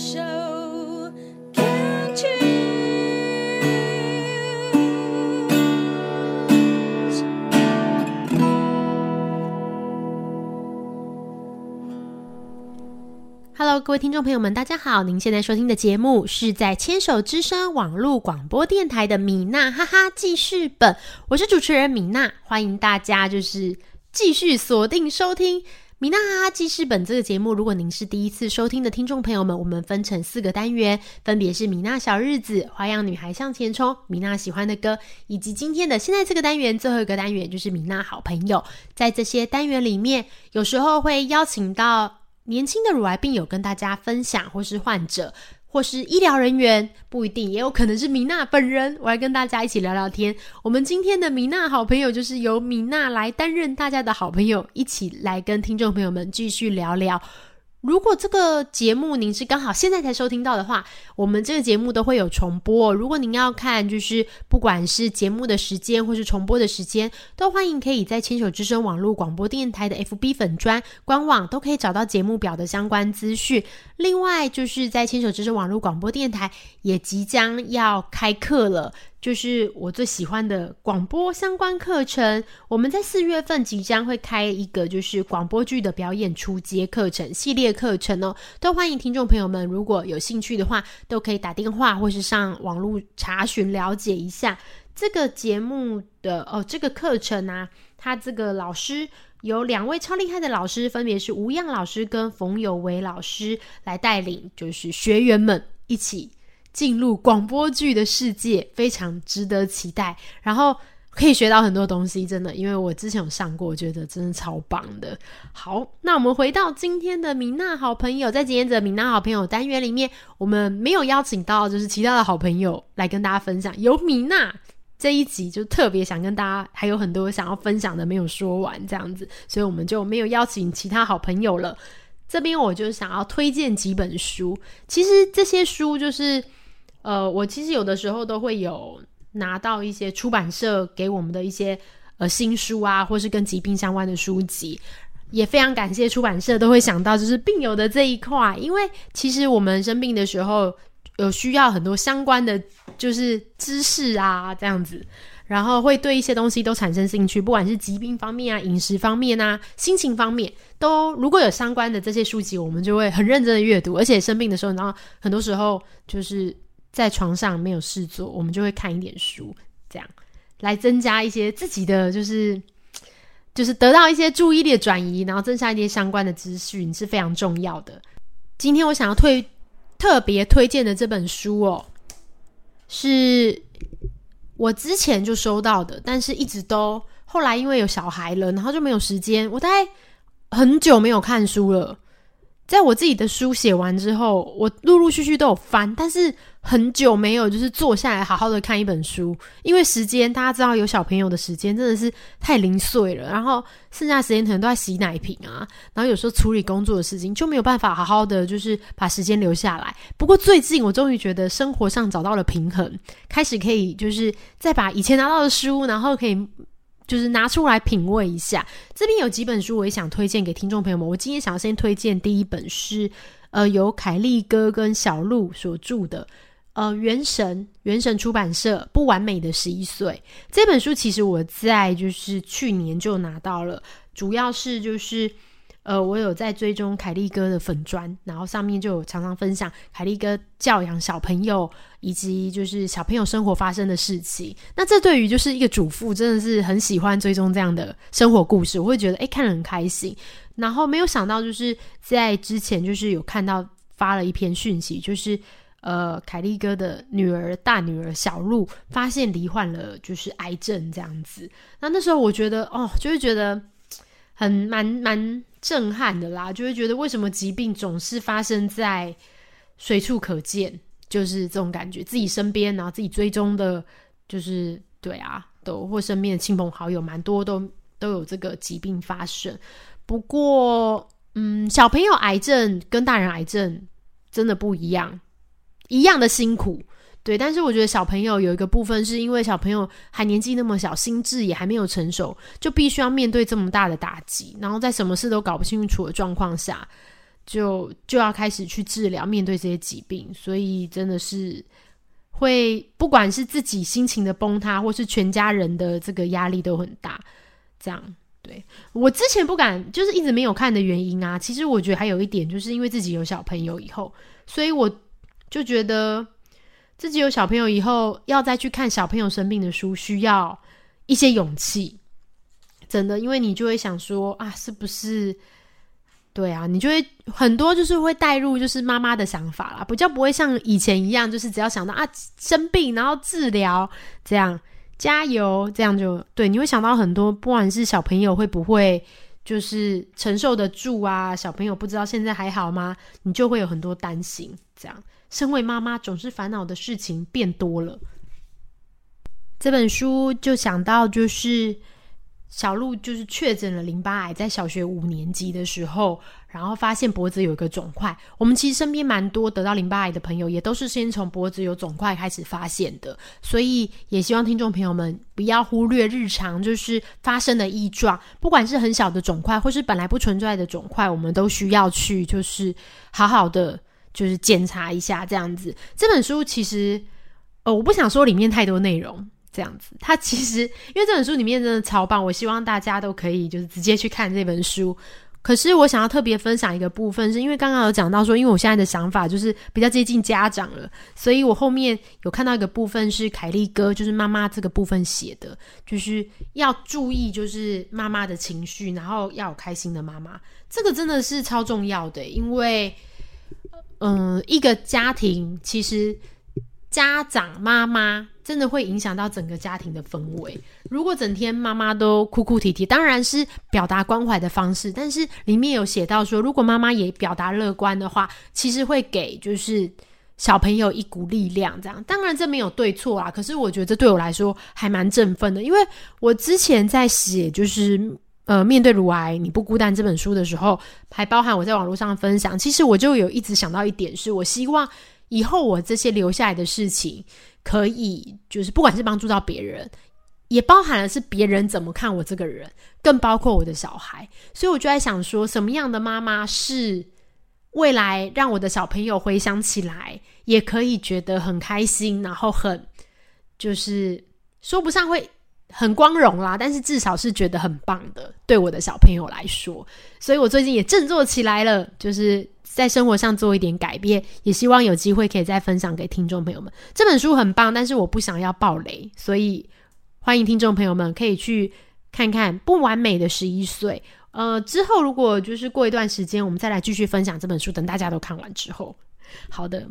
Hello 各位听众朋友们，大家好！您现在收听的节目是在牵手之声网络广播电台的米娜哈哈记事本，我是主持人米娜，欢迎大家就是继续锁定收听米娜哈哈记事本这个节目。如果您是第一次收听的听众朋友们，我们分成四个单元，分别是米娜小日子、花样女孩向前冲、米娜喜欢的歌，以及今天的现在这个单元最后一个单元就是米娜好朋友。在这些单元里面，有时候会邀请到。年轻的乳癌病友跟大家分享，或是患者，或是医疗人员，不一定，也有可能是米娜本人。我来跟大家一起聊聊天。我们今天的米娜好朋友，就是由米娜来担任大家的好朋友，一起来跟听众朋友们继续聊聊。如果这个节目您是刚好现在才收听到的话，我们这个节目都会有重播。如果您要看，就是不管是节目的时间或是重播的时间，都欢迎可以在牵手之声网络广播电台的 FB 粉专官网都可以找到节目表的相关资讯。另外，就是在牵手之声网络广播电台也即将要开课了。就是我最喜欢的广播相关课程，我们在四月份即将会开一个就是广播剧的表演初阶课程系列课程哦，都欢迎听众朋友们如果有兴趣的话，都可以打电话或是上网络查询了解一下这个节目的哦，这个课程啊，他这个老师有两位超厉害的老师，分别是吴漾老师跟冯有为老师来带领，就是学员们一起。进入广播剧的世界，非常值得期待。然后可以学到很多东西，真的，因为我之前有上过，我觉得真的超棒的。好，那我们回到今天的米娜好朋友，在今天的米娜好朋友单元里面，我们没有邀请到就是其他的好朋友来跟大家分享。有米娜这一集就特别想跟大家，还有很多想要分享的没有说完，这样子，所以我们就没有邀请其他好朋友了。这边我就想要推荐几本书，其实这些书就是。呃，我其实有的时候都会有拿到一些出版社给我们的一些呃新书啊，或是跟疾病相关的书籍，也非常感谢出版社都会想到就是病友的这一块，因为其实我们生病的时候有需要很多相关的就是知识啊这样子，然后会对一些东西都产生兴趣，不管是疾病方面啊、饮食方面啊、心情方面，都如果有相关的这些书籍，我们就会很认真的阅读，而且生病的时候，然后很多时候就是。在床上没有事做，我们就会看一点书，这样来增加一些自己的，就是就是得到一些注意力的转移，然后增加一些相关的资讯是非常重要的。今天我想要推特别推荐的这本书哦，是我之前就收到的，但是一直都后来因为有小孩了，然后就没有时间，我大概很久没有看书了。在我自己的书写完之后，我陆陆续续都有翻，但是很久没有就是坐下来好好的看一本书，因为时间大家知道有小朋友的时间真的是太零碎了，然后剩下时间可能都在洗奶瓶啊，然后有时候处理工作的事情就没有办法好好的就是把时间留下来。不过最近我终于觉得生活上找到了平衡，开始可以就是再把以前拿到的书，然后可以。就是拿出来品味一下，这边有几本书，我也想推荐给听众朋友们。我今天想要先推荐第一本是，呃，由凯利哥跟小鹿所著的，呃，《原神》原神出版社《不完美的十一岁》这本书，其实我在就是去年就拿到了，主要是就是。呃，我有在追踪凯利哥的粉砖，然后上面就有常常分享凯利哥教养小朋友以及就是小朋友生活发生的事情。那这对于就是一个主妇，真的是很喜欢追踪这样的生活故事，我会觉得诶看了很开心。然后没有想到就是在之前就是有看到发了一篇讯息，就是呃凯利哥的女儿大女儿小鹿发现罹患了就是癌症这样子。那那时候我觉得哦，就会觉得很蛮蛮。震撼的啦，就会觉得为什么疾病总是发生在随处可见，就是这种感觉，自己身边，然后自己追踪的，就是对啊，都或身边的亲朋好友，蛮多都都有这个疾病发生。不过，嗯，小朋友癌症跟大人癌症真的不一样，一样的辛苦。对，但是我觉得小朋友有一个部分，是因为小朋友还年纪那么小，心智也还没有成熟，就必须要面对这么大的打击，然后在什么事都搞不清楚的状况下，就就要开始去治疗，面对这些疾病，所以真的是会不管是自己心情的崩塌，或是全家人的这个压力都很大。这样，对我之前不敢，就是一直没有看的原因啊。其实我觉得还有一点，就是因为自己有小朋友以后，所以我就觉得自己有小朋友以后，要再去看小朋友生病的书，需要一些勇气。真的，因为你就会想说啊，是不是？对啊，你就会很多就是会带入就是妈妈的想法啦，比较不会像以前一样，就是只要想到啊生病然后治疗这样加油这样就对，你会想到很多，不管是小朋友会不会就是承受得住啊，小朋友不知道现在还好吗？你就会有很多担心。这样，身为妈妈总是烦恼的事情变多了。这本书就想到就是。小鹿就是确诊了淋巴癌，在小学五年级的时候，然后发现脖子有一个肿块。我们其实身边蛮多得到淋巴癌的朋友，也都是先从脖子有肿块开始发现的。所以也希望听众朋友们不要忽略日常就是发生的异状，不管是很小的肿块，或是本来不存在的肿块，我们都需要去就是好好的就是检查一下这样子。这本书其实，呃，我不想说里面太多内容。这样子，它其实因为这本书里面真的超棒，我希望大家都可以就是直接去看这本书。可是我想要特别分享一个部分，是因为刚刚有讲到说，因为我现在的想法就是比较接近家长了，所以我后面有看到一个部分是凯利哥，就是妈妈这个部分写的，就是要注意就是妈妈的情绪，然后要有开心的妈妈，这个真的是超重要的，因为嗯，一个家庭其实。家长妈妈真的会影响到整个家庭的氛围。如果整天妈妈都哭哭啼啼，当然是表达关怀的方式。但是里面有写到说，如果妈妈也表达乐观的话，其实会给就是小朋友一股力量。这样，当然这没有对错啊。可是我觉得这对我来说还蛮振奋的，因为我之前在写就是呃面对乳癌你不孤单这本书的时候，还包含我在网络上分享。其实我就有一直想到一点，是我希望。以后我这些留下来的事情，可以就是不管是帮助到别人，也包含了是别人怎么看我这个人，更包括我的小孩。所以我就在想说，什么样的妈妈是未来让我的小朋友回想起来也可以觉得很开心，然后很就是说不上会很光荣啦，但是至少是觉得很棒的，对我的小朋友来说。所以我最近也振作起来了，就是。在生活上做一点改变，也希望有机会可以再分享给听众朋友们。这本书很棒，但是我不想要暴雷，所以欢迎听众朋友们可以去看看《不完美的十一岁》。呃，之后如果就是过一段时间，我们再来继续分享这本书。等大家都看完之后，好的，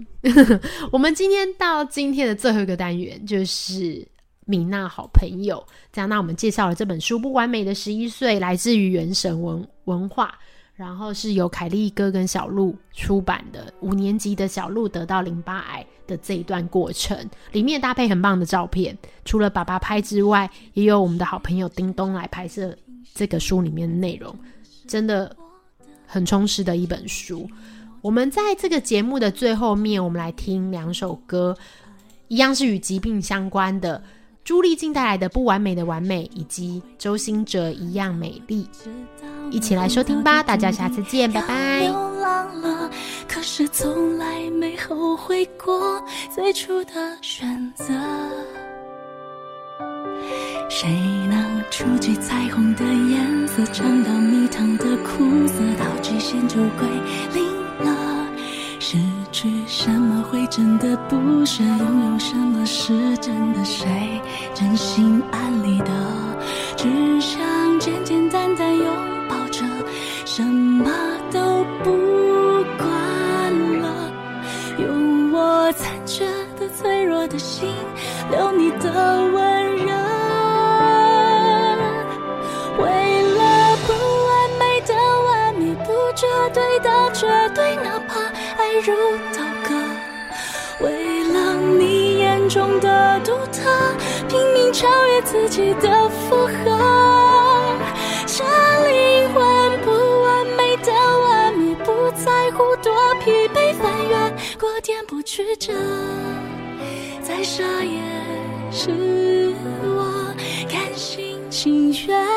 我们今天到今天的最后一个单元就是米娜好朋友。这样，那我们介绍了这本书《不完美的十一岁》，来自于原神文文化。然后是由凯利哥跟小鹿出版的五年级的小鹿得到淋巴癌的这一段过程，里面搭配很棒的照片，除了爸爸拍之外，也有我们的好朋友叮咚来拍摄这个书里面的内容，真的很充实的一本书。我们在这个节目的最后面，我们来听两首歌，一样是与疾病相关的。朱丽静带来的《不完美的完美》，以及周兴哲一样美丽，一起来收听吧！大家下次见，拜拜。流浪了，可是从来没后悔过最初的选择。谁能触及彩虹的颜色，尝到蜜糖的苦涩，到极限就归零。失去什么会真的不舍？拥有什么是真的？谁真心安理得？只想简简单单拥抱着，什么都不管了。用我残缺的、脆弱的心，留你的温热。为了不完美的完美，不绝对的绝对，哪怕。爱如刀中的独特，拼命超越自己的负荷。这灵魂不完美的完美，不在乎多疲惫，翻越过颠簸曲折，再傻也是我甘心情愿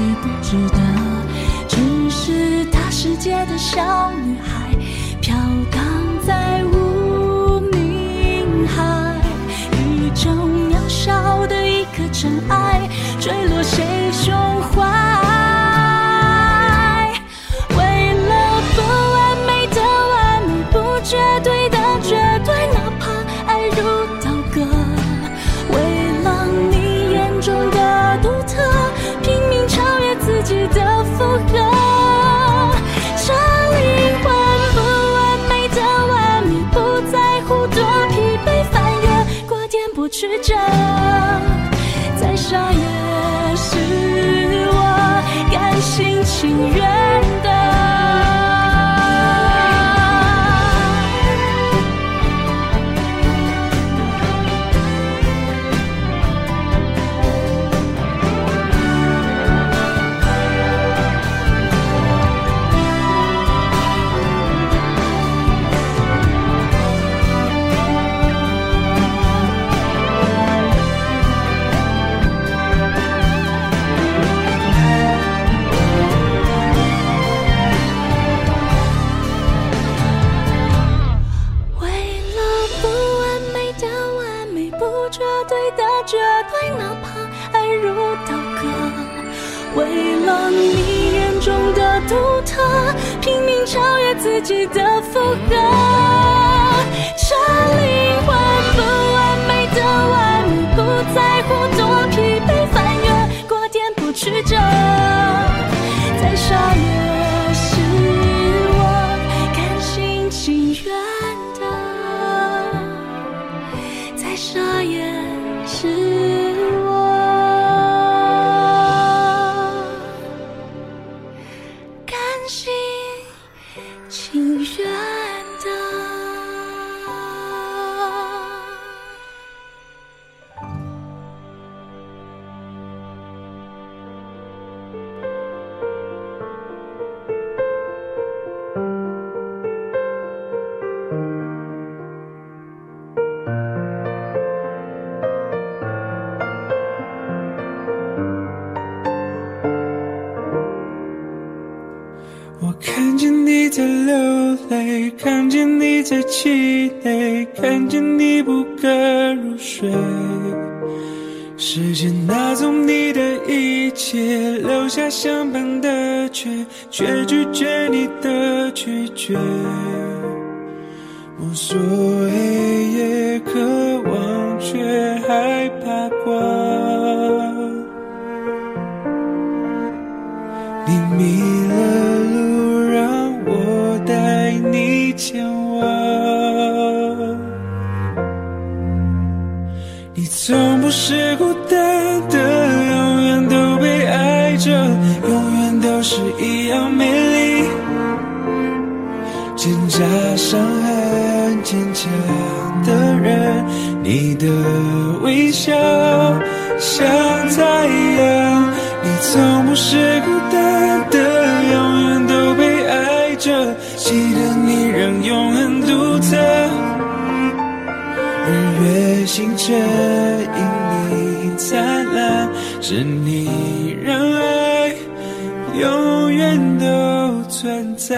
你不值得？只是大世界的小女孩，飘荡在无名海，宇宙渺小的一颗尘埃，坠落谁胸怀？远。不绝对的绝对，哪怕爱如刀割。为了你眼中的独特，拼命超越自己的负荷。这灵魂不完美的完美，不在乎多疲惫，翻越过颠簸曲折。的拒绝。无所谓，也渴望，却害怕挣扎伤痕坚强的人，你的微笑像太阳。你从不是孤单的，永远都被爱着。记得你让永恒独特，日月星辰因你灿烂，是你让爱永远都存在。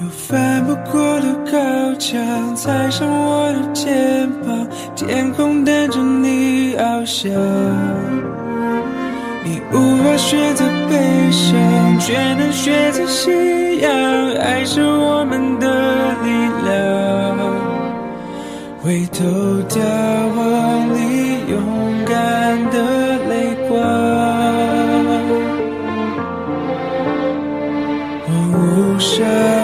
有翻不过的高墙，踩上我的肩膀，天空等着你翱翔。你无法选择悲伤，却能选择信仰，爱是我们的力量。回头眺望你勇敢的泪光。荒芜沙漠从